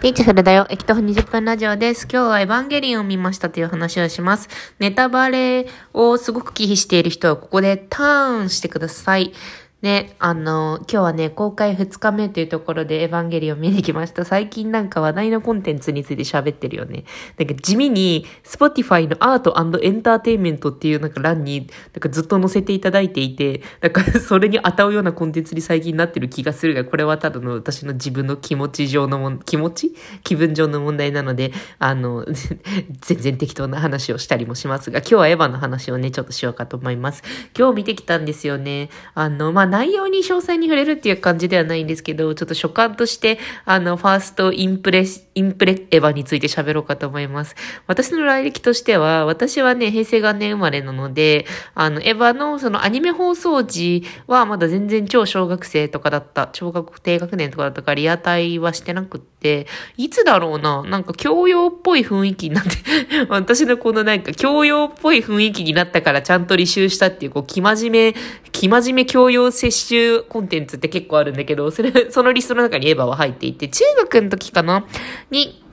ピーチフルだよ。駅徒歩20分ラジオです。今日はエヴァンゲリオンを見ましたという話をします。ネタバレをすごく忌避している人はここでターンしてください。ね、あの、今日はね、公開2日目というところでエヴァンゲリオン見に来ました。最近なんか話題のコンテンツについて喋ってるよね。なんか地味に、Spotify のアートエンターテインメントっていうなんか欄に、なんかずっと載せていただいていて、なんかそれに当たるようなコンテンツに最近なってる気がするが、これはただの私の自分の気持ち上のもん、気持ち？気分上の問題なので、あの、全然適当な話をしたりもしますが、今日はエヴァの話をね、ちょっとしようかと思います。今日見てきたんですよね。あの、まあ、内容に詳細に触れるっていう感じではないんですけど、ちょっと所感として、あの、ファーストインプレッインプレエヴァについて喋ろうかと思います。私の来歴としては、私はね、平成元年生まれなので、あの、エヴァのそのアニメ放送時はまだ全然超小学生とかだった、小学低学年とかだったからリアタイはしてなくって、いつだろうな、なんか教養っぽい雰囲気になって、私のこのなんか教養っぽい雰囲気になったからちゃんと履修したっていう、こう、気真面目、気真面目教養摂取コンテンツって結構あるんだけど、それ、そのリストの中にエヴァは入っていて、中学の時かなに、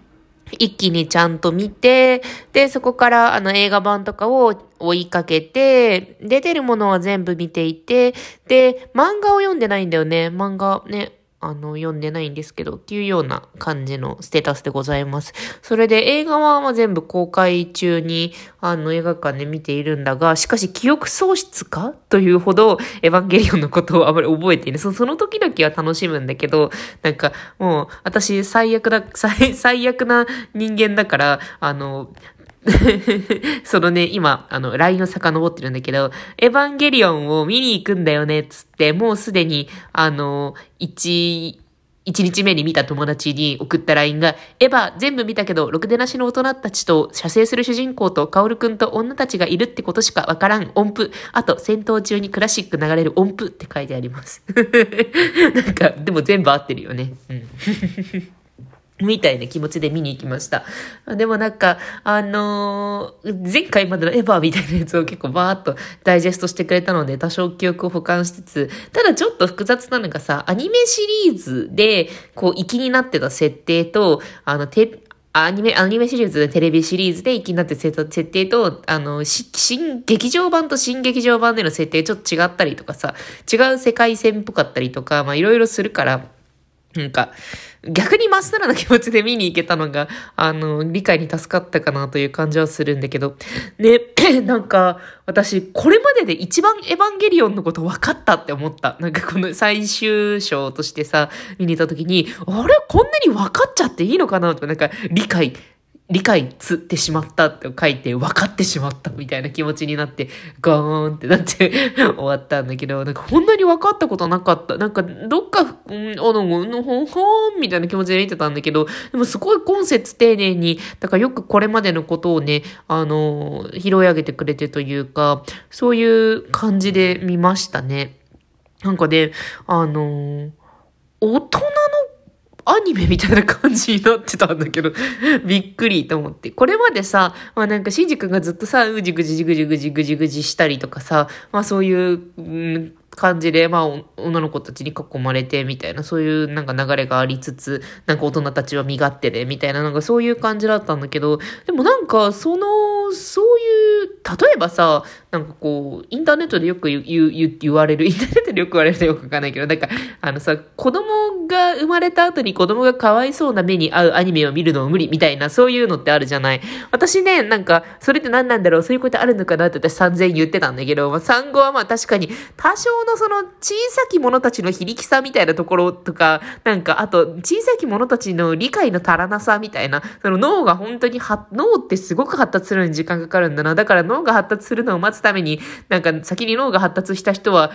一気にちゃんと見て、で、そこからあの映画版とかを追いかけて、出てるものは全部見ていて、で、漫画を読んでないんだよね。漫画ね。あの、読んでないんですけど、っていうような感じのステータスでございます。それで映画は全部公開中に、あの、映画館で見ているんだが、しかし記憶喪失かというほど、エヴァンゲリオンのことをあまり覚えていない。そその時々は楽しむんだけど、なんか、もう、私、最悪だ、最、最悪な人間だから、あの、そのね、今、あの、LINE を遡ってるんだけど、エヴァンゲリオンを見に行くんだよね、つって、もうすでに、あの、1、1日目に見た友達に送った LINE が、エヴァ全部見たけど、ろくでなしの大人たちと、射精する主人公と、カオルくんと女たちがいるってことしかわからん音符。あと、戦闘中にクラシック流れる音符って書いてあります。なんか、でも全部合ってるよね。うんみたいな気持ちで見に行きました。でもなんか、あのー、前回までのエヴァみたいなやつを結構バーっとダイジェストしてくれたので多少記憶を保管しつつ、ただちょっと複雑なのがさ、アニメシリーズで、こう、粋になってた設定と、あの、て、アニメ、アニメシリーズで、テレビシリーズで粋になってた設定と、あの、新劇場版と新劇場版での設定ちょっと違ったりとかさ、違う世界線っぽかったりとか、まあいろいろするから、なんか、逆にまっさらな気持ちで見に行けたのが、あの、理解に助かったかなという感じはするんだけど、ね、なんか、私、これまでで一番エヴァンゲリオンのこと分かったって思った。なんかこの最終章としてさ、見に行った時に、あれ？こんなに分かっちゃっていいのかな？とか、なんか理解、理解つってしまったって書いて分かってしまったみたいな気持ちになってガーンってなって 終わったんだけど、なんかこんなに分かったことなかった。なんかどっか、ん、あの、のほほんみたいな気持ちで見てたんだけど、でもすごい今節丁寧に、だからよくこれまでのことをね、あの、拾い上げてくれてというか、そういう感じで見ましたね。なんかで、あの、大人アニメみたいな感じになってたんだけど、びっくりと思って。これまでさ、まあなんか、しんじ君がずっとさ、うじぐじぐじぐじぐじぐじしたりとかさ、まあそういう、うん感じで、まあ、女の子たちに囲まれて、みたいな、そういうなんか流れがありつつ、なんか大人たちは身勝手で、みたいな、なんかそういう感じだったんだけど、でもなんか、その、そういう、例えばさ、なんかこう、インターネットでよく言、言言われる、インターネットでよく言われるとよくわかんないけど、なんか、あのさ、子供が生まれた後に子供がかわいそうな目に合うアニメを見るのも無理、みたいな、そういうのってあるじゃない。私ね、なんか、それって何なんだろう、そういうことあるのかなって私散々言ってたんだけど、まあ、産後はまあ確かに、多少のその小さき者たちの非力さみたいなところとか、なんか、あと、小さき者たちの理解の足らなさみたいな、その脳が本当には、脳ってすごく発達するのに時間かかるんだな。だから脳が発達するのを待つために、なんか先に脳が発達した人は、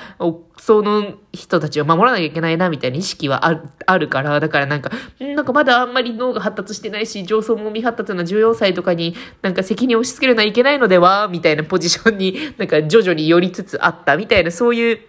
その人たちを守らなきゃいけないな、みたいな意識はあるから、だからなんか、なんかまだあんまり脳が発達してないし、上層も未発達な14歳とかになんか責任を押し付けるのはいけないのでは、みたいなポジションになんか徐々に寄りつつあったみたいな、そういう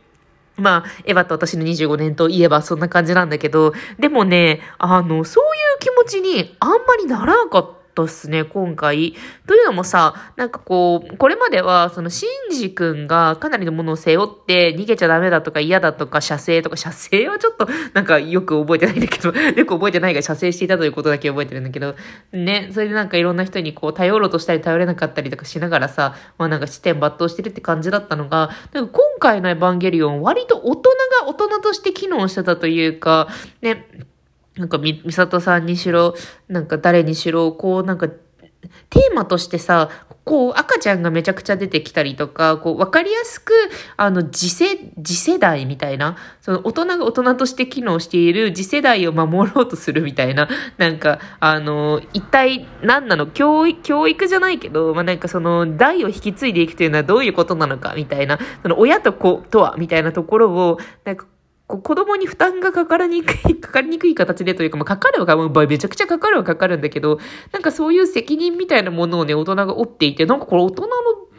まあ、エヴァと私の25年といえばそんな感じなんだけど、でもね、あの、そういう気持ちにあんまりならなかった。ったっすね、今回。というのもさ、なんかこう、これまでは、その、シンジ君がかなりのものを背負って逃げちゃダメだとか嫌だとか、射精とか、射精はちょっと、なんかよく覚えてないんだけど、よく覚えてないが射精していたということだけ覚えてるんだけど、ね、それでなんかいろんな人にこう、頼ろうとしたり頼れなかったりとかしながらさ、まあなんか視点抜刀してるって感じだったのが、なんか今回のエヴァンゲリオン、割と大人が大人として機能してたというか、ね、なんかみ、みさとさんにしろ、なんか誰にしろ、こうなんか、テーマとしてさ、こう赤ちゃんがめちゃくちゃ出てきたりとか、こうわかりやすく、あの次世、次世代みたいな、その大人が大人として機能している次世代を守ろうとするみたいな、なんか、あの、一体何なの？教育、教育じゃないけど、まあ、なんかその代を引き継いでいくというのはどういうことなのかみたいな、その親と子とはみたいなところを、なんか子供に負担がかからにくい、かかりにくい形でというか、まあ、かかるは、ま、めちゃくちゃかかるはかかるんだけど、なんかそういう責任みたいなものをね、大人が負っていて、なんかこれ大人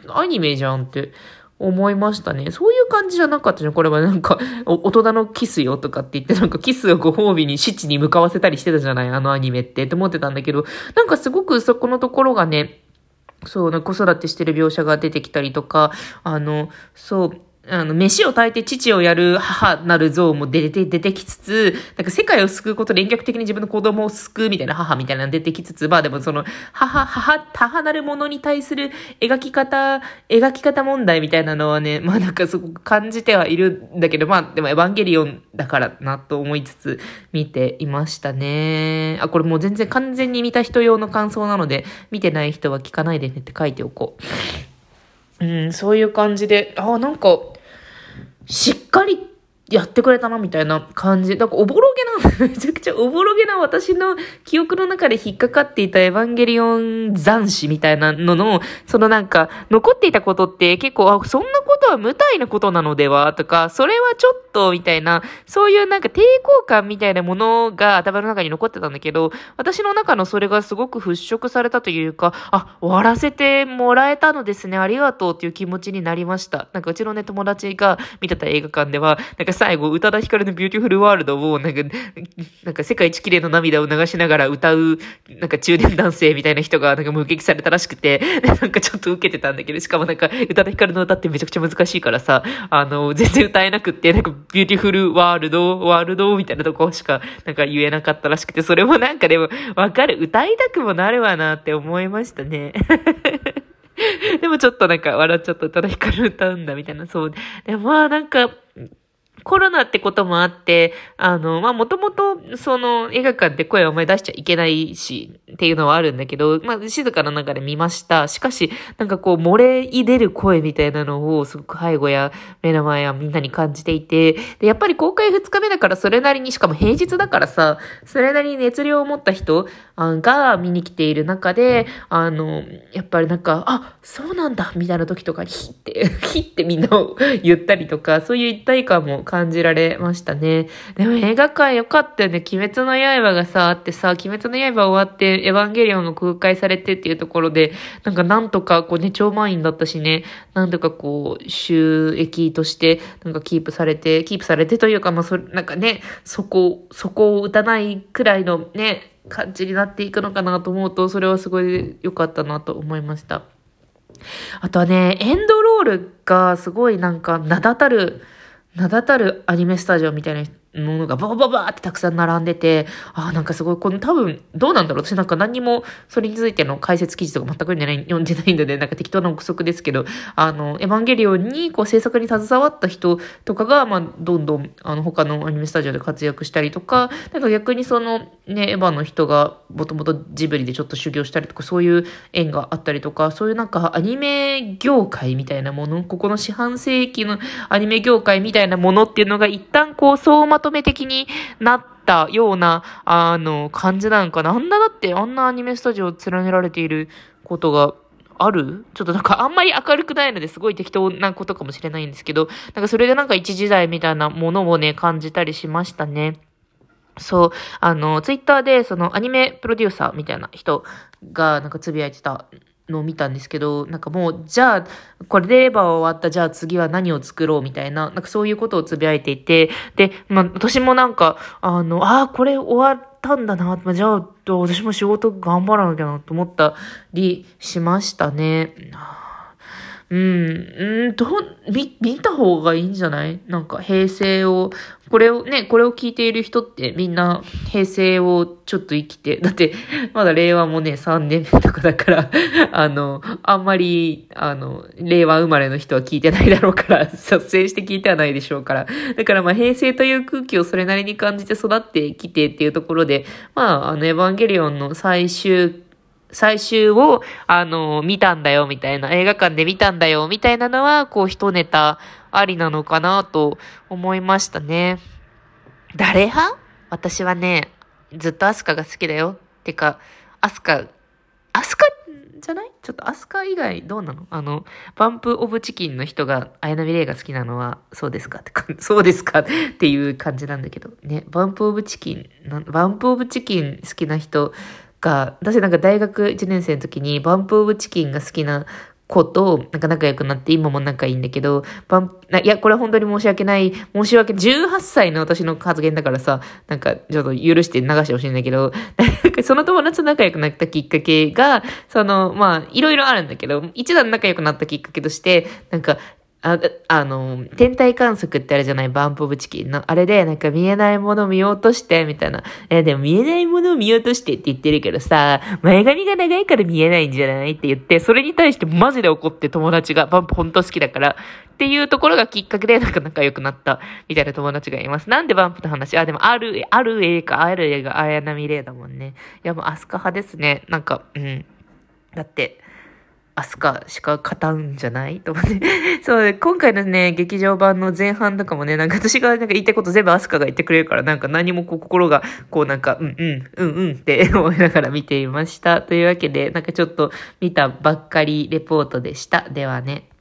のアニメじゃんって思いましたね。そういう感じじゃなかったじゃん。これはなんか、大人のキスよとかって言って、なんかキスをご褒美に七に向かわせたりしてたじゃない？あのアニメってって思ってたんだけど、なんかすごくそこのところがね、そう、子育てしてる描写が出てきたりとか、あの、そう、あの、飯を炊いて父をやる母なる像も出て、出てきつつ、なんか世界を救うことで遠隔的に自分の子供を救うみたいな母みたいなの出てきつつ、まあでもその、母、母、母なるものに対する描き方、描き方問題みたいなのはね、まあなんかすごく感じてはいるんだけど、まあでもエヴァンゲリオンだからなと思いつつ見ていましたね。あ、これもう全然完全に見た人用の感想なので、見てない人は聞かないでねって書いておこう。うん、そういう感じで、あ、なんか、しっかりやってくれたな、みたいな感じ。だから、おぼろげな、めちゃくちゃおぼろげな私の記憶の中で引っかかっていたエヴァンゲリオン残死みたいなのの、そのなんか、残っていたことって結構、あ、そんなことは無体なことなのではとか、それはちょっと、みたいな、そういうなんか抵抗感みたいなものが頭の中に残ってたんだけど、私の中のそれがすごく払拭されたというか、あ、終わらせてもらえたのですね、ありがとうっていう気持ちになりました。なんかうちのね、友達が見てた映画館では、なんか最後、宇多田ヒカルの Beautiful World を、なんか、なんか世界一綺麗な涙を流しながら歌う、なんか中年男性みたいな人が、なんか目撃されたらしくて、なんかちょっと受けてたんだけど、しかもなんか、宇多田ヒカルの歌ってめちゃくちゃ難しいからさ、あの、全然歌えなくって、なんか、 Beautiful World、World みたいなとこしか、なんか言えなかったらしくて、それもなんかでも、わかる、歌いたくもなるわなって思いましたね。でもちょっとなんか笑っちゃった、ただヒカル歌うんだみたいな、そう。でもまあなんか、コロナってこともあって、あの、ま、もともと、その、映画館で声をあんまり出しちゃいけないし、っていうのはあるんだけど、まあ、静かな中で見ました。しかし、なんかこう、漏れい出る声みたいなのを、すごく背後や目の前やみんなに感じていて、で、やっぱり公開2日目だからそれなりに、しかも平日だからさ、それなりに熱量を持った人が見に来ている中で、あの、やっぱりなんか、あ、そうなんだ、みたいな時とかに、ヒって、ヒってみんなを言ったりとか、そういう一体感も感じ感じられましたね。でも映画館よかったよね。鬼滅の刃がさ、あってさ、鬼滅の刃終わって、エヴァンゲリオンが公開されてっていうところで、なんかなんとかこうね、超満員だったしね、なんとかこう、収益として、なんかキープされて、キープされてというか、まあ、それ、なんかね、そこ、そこを打たないくらいのね、感じになっていくのかなと思うと、それはすごい良かったなと思いました。あとはね、エンドロールがすごいなんか名だたる、名だたるアニメスタジオみたいなものがババババってたくさん並んでて、ああ、なんかすごい、この多分、どうなんだろう。私なんか何にもそれについての解説記事とか全く読んでない、読んでないので、なんか適当な憶測ですけど、あの、エヴァンゲリオンにこう制作に携わった人とかが、まあ、どんどん、あの、他のアニメスタジオで活躍したりとか、なんか逆にその、ね、エヴァの人がもともとジブリでちょっと修行したりとか、そういう縁があったりとか、そういうなんかアニメ業界みたいなもの、ここの四半世紀のアニメ業界みたいなものっていうのが一旦こう、総まとめ的になったような、あの、感じなんかな。あんなだって、あんなアニメスタジオを連ねられていることがある？ちょっとなんかあんまり明るくないのですごい適当なことかもしれないんですけど、なんかそれでなんか一時代みたいなものをね、感じたりしましたね。そう、あの、ツイッターでそのアニメプロデューサーみたいな人がなんかつぶやいてたのを見たんですけど、なんかもう、じゃあ、これでレバーは終わった、じゃあ次は何を作ろうみたいな、なんかそういうことをつぶやいていて、で、まあ、私もなんか、あの、ああ、これ終わっったんだな。まあ、じゃあ、私も仕事頑張らなきゃなと思ったりしましたね。うん、ん、ど、見、見た方がいいんじゃない？なんか平成を、これをね、これを聞いている人ってみんな平成をちょっと生きて、だってまだ令和もね、3年目とかだから あの、あんまり、あの、令和生まれの人は聞いてないだろうから、撮影して聞いてはないでしょうから。だからまあ平成という空気をそれなりに感じて育ってきてっていうところで、まあ、あの、エヴァンゲリオンの最終最終を、あの、見たんだよ、みたいな、映画館で見たんだよ、みたいなのは、こう、一ネタありなのかな、と思いましたね。誰派？私はね、ずっとアスカが好きだよ。てか、アスカ、アスカじゃない？ちょっとアスカ以外どうなの？あの、バンプオブチキンの人が、綾波レイが好きなのは、そうですか？ってか、そうですか？っていう感じなんだけど、ね、バンプオブチキン、バンプオブチキン好きな人、が、私なんか大学1年生の時にバンプオブチキンが好きな子と、なんか仲良くなって今も仲いいんだけど、バン、いや、これは本当に申し訳ない、申し訳、18歳の私の発言だからさ、なんかちょっと許して流してほしいんだけど、なんかその友達と仲良くなったきっかけが、その、まあ、いろいろあるんだけど、一段仲良くなったきっかけとして、なんか、あ、あの、天体観測ってあるじゃない？バンプオブチキンの。あれで、なんか見えないものを見ようとして、みたいな。え、でも見えないものを見ようとしてって言ってるけどさ、前髪が長いから見えないんじゃない？って言って、それに対してマジで怒って友達がバンプ本当好きだから、っていうところがきっかけでなんか仲良くなった、みたいな友達がいます。なんでバンプの話？あ、でもある、ある映画、ある映画、綾波レイだもんね。いや、もうアスカ派ですね。なんか、うん。だって、アスカしか勝たんじゃない？と思って。そう、今回のね、劇場版の前半とかもね、なんか私がなんか言いたいこと全部アスカが言ってくれるから、なんか何もこう心が、こうなんか、うんうん、うんうんって 思いながら見ていました。というわけで、なんかちょっと見たばっかりレポートでした。ではね。